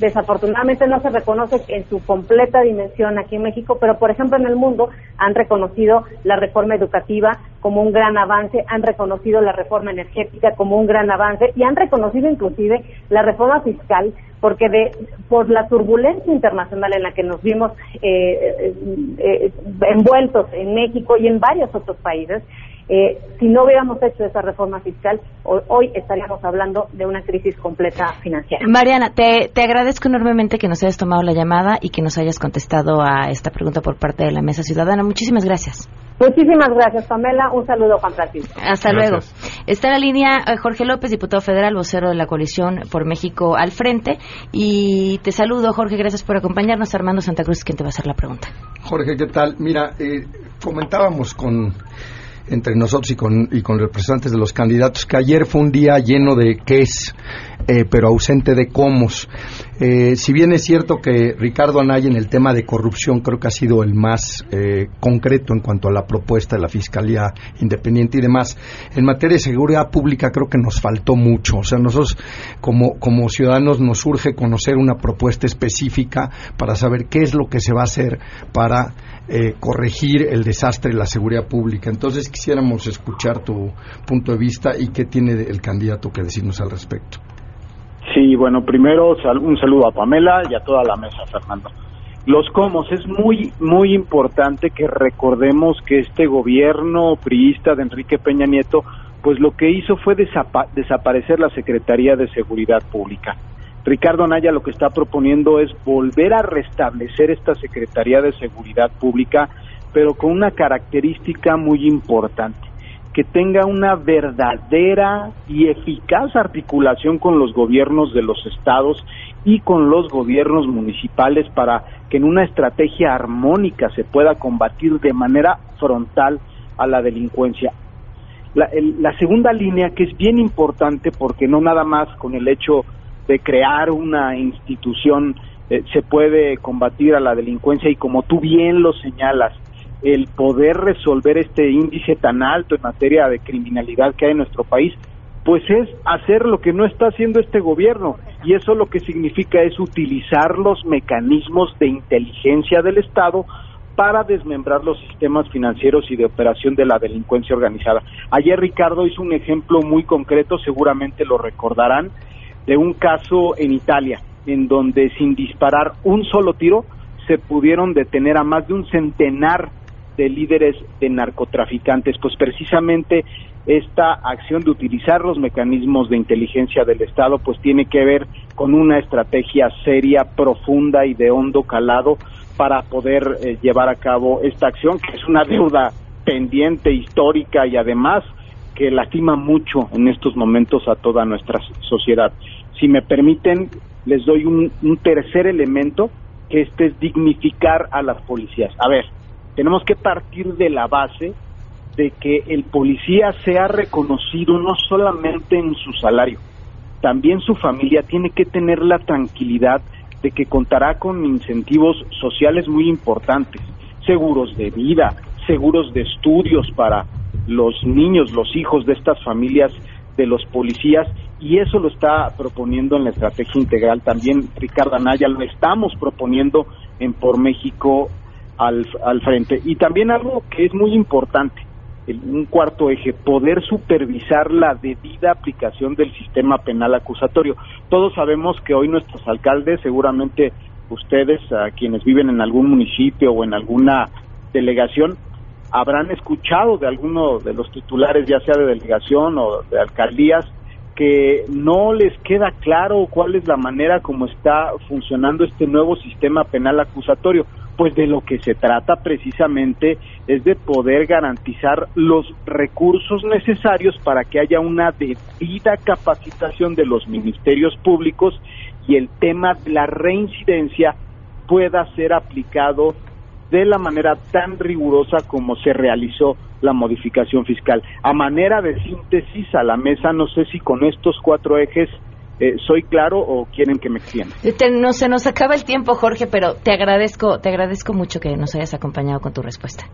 desafortunadamente no se reconoce en su completa dimensión aquí en México, pero por ejemplo en el mundo han reconocido la reforma educativa como un gran avance, han reconocido la reforma energética como un gran avance y han reconocido inclusive la reforma fiscal porque de por la turbulencia internacional en la que nos vimos eh, eh, eh, envueltos en México y en varios otros países, si no hubiéramos hecho esa reforma fiscal, hoy, estaríamos hablando de una crisis completa financiera. Mariana, te, te, agradezco enormemente que nos hayas tomado la llamada y que nos hayas contestado a esta pregunta por parte de la Mesa Ciudadana. Muchísimas gracias. Muchísimas gracias, Pamela. Un saludo, Juan Francisco. Hasta luego. Está en la línea eh, Jorge López, diputado federal, vocero de la coalición por México al frente. Y te saludo, Jorge. Gracias por acompañarnos. Armando Santa Cruz, quien te va a hacer la pregunta. Jorge, ¿qué tal? Mira, eh, comentábamos con entre nosotros y con, y con representantes de los candidatos, que ayer fue un día lleno de qué es, eh, pero ausente de cómo. Eh, si bien es cierto que Ricardo Anaya en el tema de corrupción creo que ha sido el más eh, concreto en cuanto a la propuesta de la Fiscalía Independiente y demás, en materia de seguridad pública creo que nos faltó mucho. O sea, nosotros como, como ciudadanos nos urge conocer una propuesta específica para saber qué es lo que se va a hacer para eh, corregir el desastre de la seguridad pública. Entonces quisiéramos escuchar tu punto de vista y qué tiene el candidato que decirnos al respecto. Sí, bueno, primero un saludo a Pamela y a toda la mesa, Fernando. Los cómo, es muy, muy importante que recordemos que este gobierno priista de Enrique Peña Nieto, pues lo que hizo fue desaparecer la Secretaría de Seguridad Pública. Ricardo Anaya lo que está proponiendo es volver a restablecer esta Secretaría de Seguridad Pública, pero con una característica muy importante, que tenga una verdadera y eficaz articulación con los gobiernos de los estados y con los gobiernos municipales para que en una estrategia armónica se pueda combatir de manera frontal a la delincuencia. La, la segunda línea, que es bien importante porque no nada más con el hecho de crear una institución eh, se puede combatir a la delincuencia y como tú bien lo señalas, el poder resolver este índice tan alto en materia de criminalidad que hay en nuestro país, pues es hacer lo que no está haciendo este gobierno y eso lo que significa es utilizar los mecanismos de inteligencia del Estado para desmembrar los sistemas financieros y de operación de la delincuencia organizada. Ayer Ricardo hizo un ejemplo muy concreto, seguramente lo recordarán, de un caso en Italia, en donde sin disparar un solo tiro se pudieron detener a más de un centenar de líderes de narcotraficantes. Pues precisamente esta acción de utilizar los mecanismos de inteligencia del Estado pues tiene que ver con una estrategia seria, profunda y de hondo calado para poder eh, llevar a cabo esta acción, que es una deuda pendiente, histórica y además que lastima mucho en estos momentos a toda nuestra sociedad. Si me permiten, les doy un, tercer elemento, que este es dignificar a las policías. A ver, tenemos que partir de la base de que el policía sea reconocido no solamente en su salario, también su familia tiene que tener la tranquilidad de que contará con incentivos sociales muy importantes, seguros de vida, seguros de estudios para los niños, los hijos de estas familias de los policías y eso lo está proponiendo en la estrategia integral también Ricardo Anaya, lo estamos proponiendo en Por México al, frente. Y también algo que es muy importante, un cuarto eje, poder supervisar la debida aplicación del sistema penal acusatorio. Todos sabemos que hoy nuestros alcaldes, seguramente ustedes, quienes viven en algún municipio o en alguna delegación, habrán escuchado de alguno de los titulares, ya sea de delegación o de alcaldías, que no les queda claro cuál es la manera como está funcionando este nuevo sistema penal acusatorio. Pues de lo que se trata precisamente es de poder garantizar los recursos necesarios para que haya una debida capacitación de los ministerios públicos y el tema de la reincidencia pueda ser aplicado de la manera tan rigurosa como se realizó la modificación fiscal. A manera de síntesis a la mesa, no sé si con estos cuatro ejes eh, soy claro o quieren que me extienda. no se nos acaba el tiempo, Jorge, pero te agradezco, te agradezco mucho que nos hayas acompañado con tu respuesta.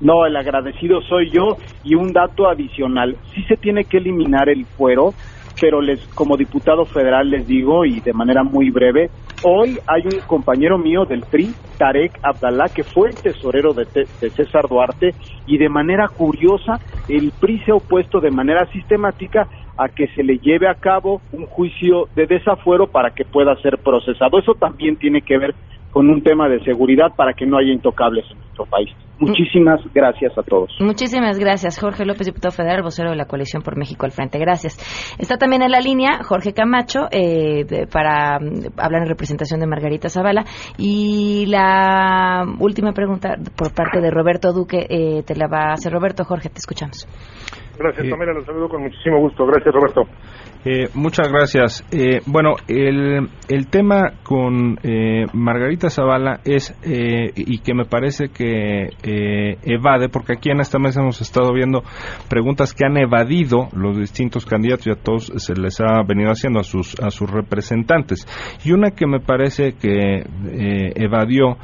No, el agradecido soy yo y un dato adicional, sí se tiene que eliminar el fuero pero les, como diputado federal les digo, y de manera muy breve, hoy hay un compañero mío del PRI, Tarek Abdalá, que fue el tesorero de, de César Duarte, y de manera curiosa, el PRI se ha opuesto de manera sistemática a que se le lleve a cabo un juicio de desafuero para que pueda ser procesado. Eso también tiene que ver con un tema de seguridad para que no haya intocables en nuestro país. Muchísimas gracias a todos. Muchísimas gracias, Jorge López, diputado federal, vocero de la Coalición por México al Frente. Gracias. Está también en la línea Jorge Camacho eh, para mm, hablar en representación de Margarita Zavala. Y la última pregunta por parte de Roberto Duque eh, te la va a hacer Roberto. Jorge, te escuchamos. Gracias, Pamela. Los saludo con muchísimo gusto. Gracias, Roberto. Eh, muchas gracias. Eh, bueno, el, el, tema con eh, Margarita Zavala es, y que me parece que evade, porque aquí en esta mesa hemos estado viendo preguntas que han evadido los distintos candidatos y a todos se les ha venido haciendo a sus, a sus representantes. Y una que me parece que evadió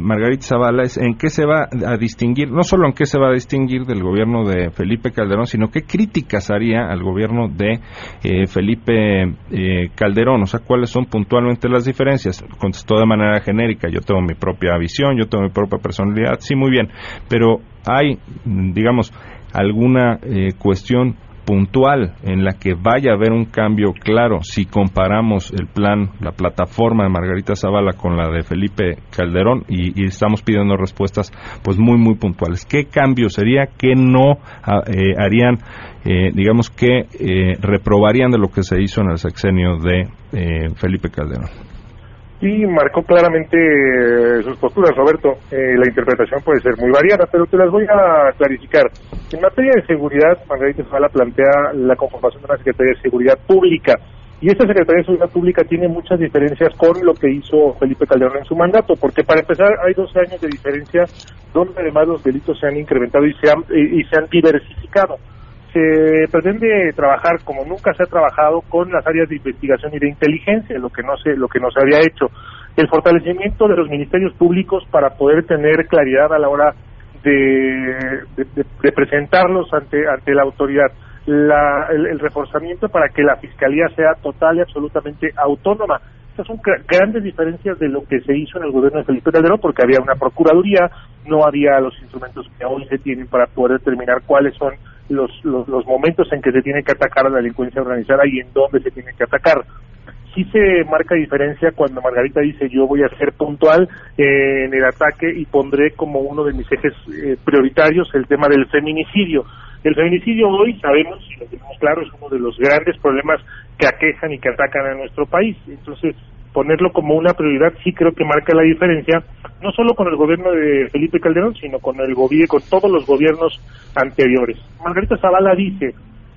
Margarita Zavala es en qué se va a distinguir, no solo en qué se va a distinguir del gobierno de Felipe Calderón, sino qué críticas haría al gobierno de eh, Felipe eh, Calderón, o sea, cuáles son puntualmente las diferencias. Contestó de manera genérica, yo tengo mi propia visión, yo tengo mi propia personalidad, sí, muy bien, pero hay, digamos, alguna eh, cuestión puntual en la que vaya a haber un cambio claro si comparamos el plan, la plataforma de Margarita Zavala con la de Felipe Calderón y, estamos pidiendo respuestas pues muy muy puntuales. ¿Qué cambio sería? ¿Qué no ah, eh, harían? Eh, digamos que eh, reprobarían de lo que se hizo en el sexenio de Felipe Calderón y marcó claramente eh, sus posturas, Roberto. Eh, la interpretación puede ser muy variada, pero te las voy a clarificar. En materia de seguridad, Margarita Zavala plantea la conformación de una Secretaría de Seguridad Pública. Y esta Secretaría de Seguridad Pública tiene muchas diferencias con lo que hizo Felipe Calderón en su mandato, porque para empezar hay 12 años de diferencia donde además los delitos se han incrementado y se han, y se han diversificado se pretende trabajar como nunca se ha trabajado con las áreas de investigación y de inteligencia, lo que no se lo que no se había hecho, el fortalecimiento de los ministerios públicos para poder tener claridad a la hora de, de, presentarlos ante ante la autoridad, la, el, reforzamiento para que la fiscalía sea total y absolutamente autónoma. Estas son grandes diferencias de lo que se hizo en el gobierno de Felipe Calderón, porque había una procuraduría, no había los instrumentos que hoy se tienen para poder determinar cuáles son los, los, momentos en que se tiene que atacar a la delincuencia organizada y en dónde se tiene que atacar. Sí se marca diferencia cuando Margarita dice yo voy a ser puntual en el ataque y pondré como uno de mis ejes eh, prioritarios el tema del feminicidio. El feminicidio hoy sabemos, y lo tenemos claro, es uno de los grandes problemas que aquejan y que atacan a nuestro país. Entonces, ponerlo como una prioridad sí creo que marca la diferencia, no solo con el gobierno de Felipe Calderón, sino con el gobierno, con todos los gobiernos anteriores. Margarita Zavala dice,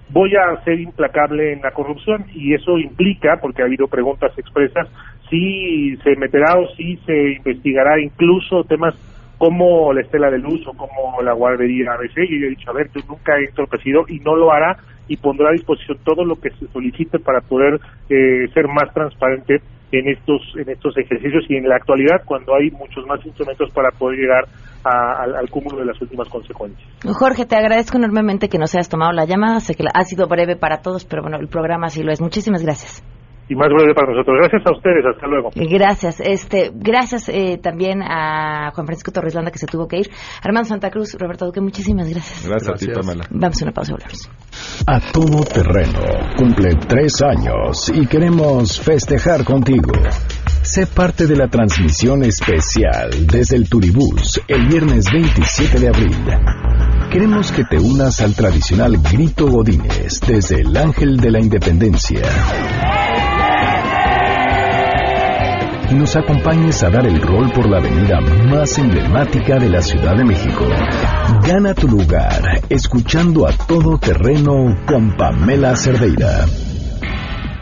voy a ser implacable en la corrupción y eso implica, porque ha habido preguntas expresas, si se meterá o si se investigará incluso temas como la Estela de Luz o como la guardería ABC, y yo he dicho, a ver, tú nunca he entorpecido y no lo hará y pondrá a disposición todo lo que se solicite para poder eh, ser más transparente en estos en estos ejercicios y en la actualidad cuando hay muchos más instrumentos para poder llegar al, cúmulo de las últimas consecuencias. Jorge, te agradezco enormemente que nos hayas tomado la llamada. Sé que ha sido breve para todos, pero bueno, el programa sí lo es. Muchísimas gracias y más breve para nosotros. Gracias a ustedes, hasta luego. Gracias, este, gracias eh, también a Juan Francisco Torres Landa que se tuvo que ir. Armando Santa Cruz, Roberto Duque, muchísimas gracias. Gracias, a ti, Pamela. Vamos a una pausa, volvemos. A todo terreno, cumple tres años y queremos festejar contigo. Sé parte de la transmisión especial desde el Turibús el viernes 27 de abril. Queremos que te unas al tradicional grito Godínez desde el Ángel de la Independencia y nos acompañes a dar el rol por la avenida más emblemática de la Ciudad de México. Gana tu lugar escuchando a todo terreno con Pamela Cerdeira.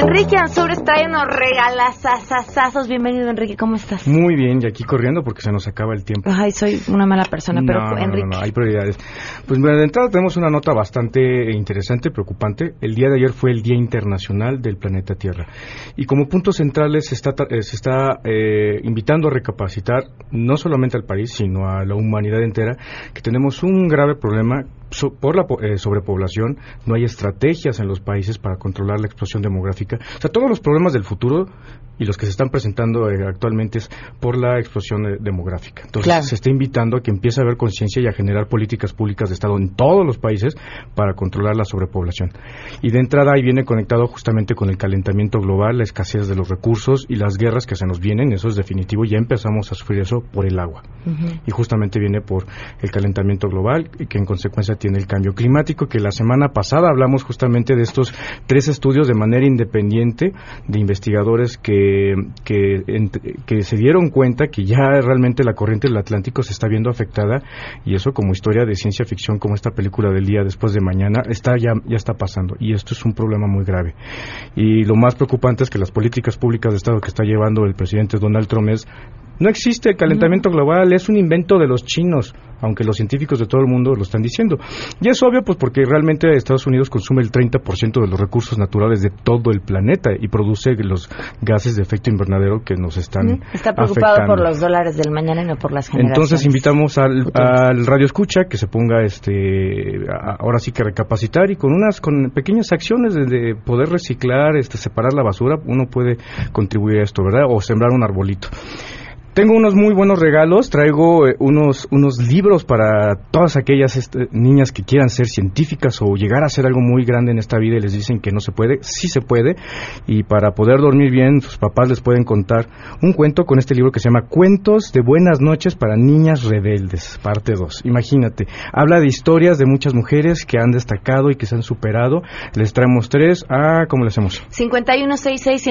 Enrique Ansures trae unos regalazazazazos. Bienvenido, Enrique. ¿Cómo estás? Muy bien, y aquí corriendo porque se nos acaba el tiempo. Ay, soy una mala persona, pero no, Enrique. No, no, hay prioridades. Pues bueno, de entrada tenemos una nota bastante interesante, preocupante. El día de ayer fue el Día Internacional del Planeta Tierra. Y como puntos centrales se está, eh, se está eh, invitando a recapacitar no solamente al país, sino a la humanidad entera, que tenemos un grave problema por la eh, sobrepoblación, no hay estrategias en los países para controlar la explosión demográfica. O sea, todos los problemas del futuro y los que se están presentando eh, actualmente es por la explosión eh, demográfica. Entonces, se está invitando a que empiece a haber conciencia y a generar políticas públicas de Estado en todos los países para controlar la sobrepoblación. Y de entrada ahí viene conectado justamente con el calentamiento global, la escasez de los recursos y las guerras que se nos vienen, eso es definitivo, ya empezamos a sufrir eso por el agua. Y justamente viene por el calentamiento global y que en consecuencia tiene el cambio climático, que la semana pasada hablamos justamente de estos tres estudios de manera independiente de investigadores que, que, que se dieron cuenta que ya realmente la corriente del Atlántico se está viendo afectada y eso como historia de ciencia ficción, como esta película del día después de mañana, está ya, ya está pasando y esto es un problema muy grave. Y lo más preocupante es que las políticas públicas de Estado que está llevando el presidente Donald Trump es no existe el calentamiento global, es un invento de los chinos, aunque los científicos de todo el mundo lo están diciendo. Y es obvio, pues porque realmente Estados Unidos consume el 30% de los recursos naturales de todo el planeta y produce los gases de efecto invernadero que nos están Está preocupado por los dólares del mañana y no por las generaciones. Entonces invitamos al, al, radio escucha que se ponga, este, ahora sí que recapacitar y con unas, con pequeñas acciones de, de poder reciclar, este, separar la basura, uno puede contribuir a esto, ¿verdad? O sembrar un arbolito. Tengo unos muy buenos regalos, traigo eh, unos, unos libros para todas aquellas este, niñas que quieran ser científicas o llegar a hacer algo muy grande en esta vida y les dicen que no se puede, sí se puede, y para poder dormir bien, sus papás les pueden contar un cuento con este libro que se llama Cuentos de Buenas Noches para Niñas Rebeldes, parte 2. Imagínate, habla de historias de muchas mujeres que han destacado y que se han superado. Les traemos tres. Ah, ¿cómo le hacemos? 5166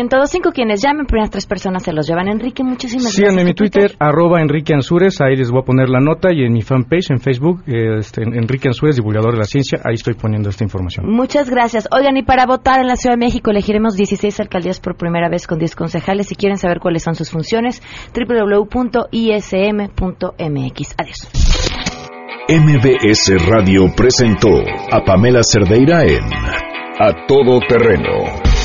quienes llamen, primeras tres personas se los llevan. Enrique, muchísimas Síganme gracias. Mi Twitter, arroba Enrique Ansures, ahí les voy a poner la nota y en mi fanpage en Facebook, este, Enrique Ansures, divulgador de la ciencia, ahí estoy poniendo esta información. Muchas gracias. Oigan, y para votar en la Ciudad de México elegiremos 16 alcaldías por primera vez con 10 concejales. Si quieren saber cuáles son sus funciones, www.ism.mx. Adiós. MBS Radio presentó a Pamela Cerdeira en A Todo Terreno.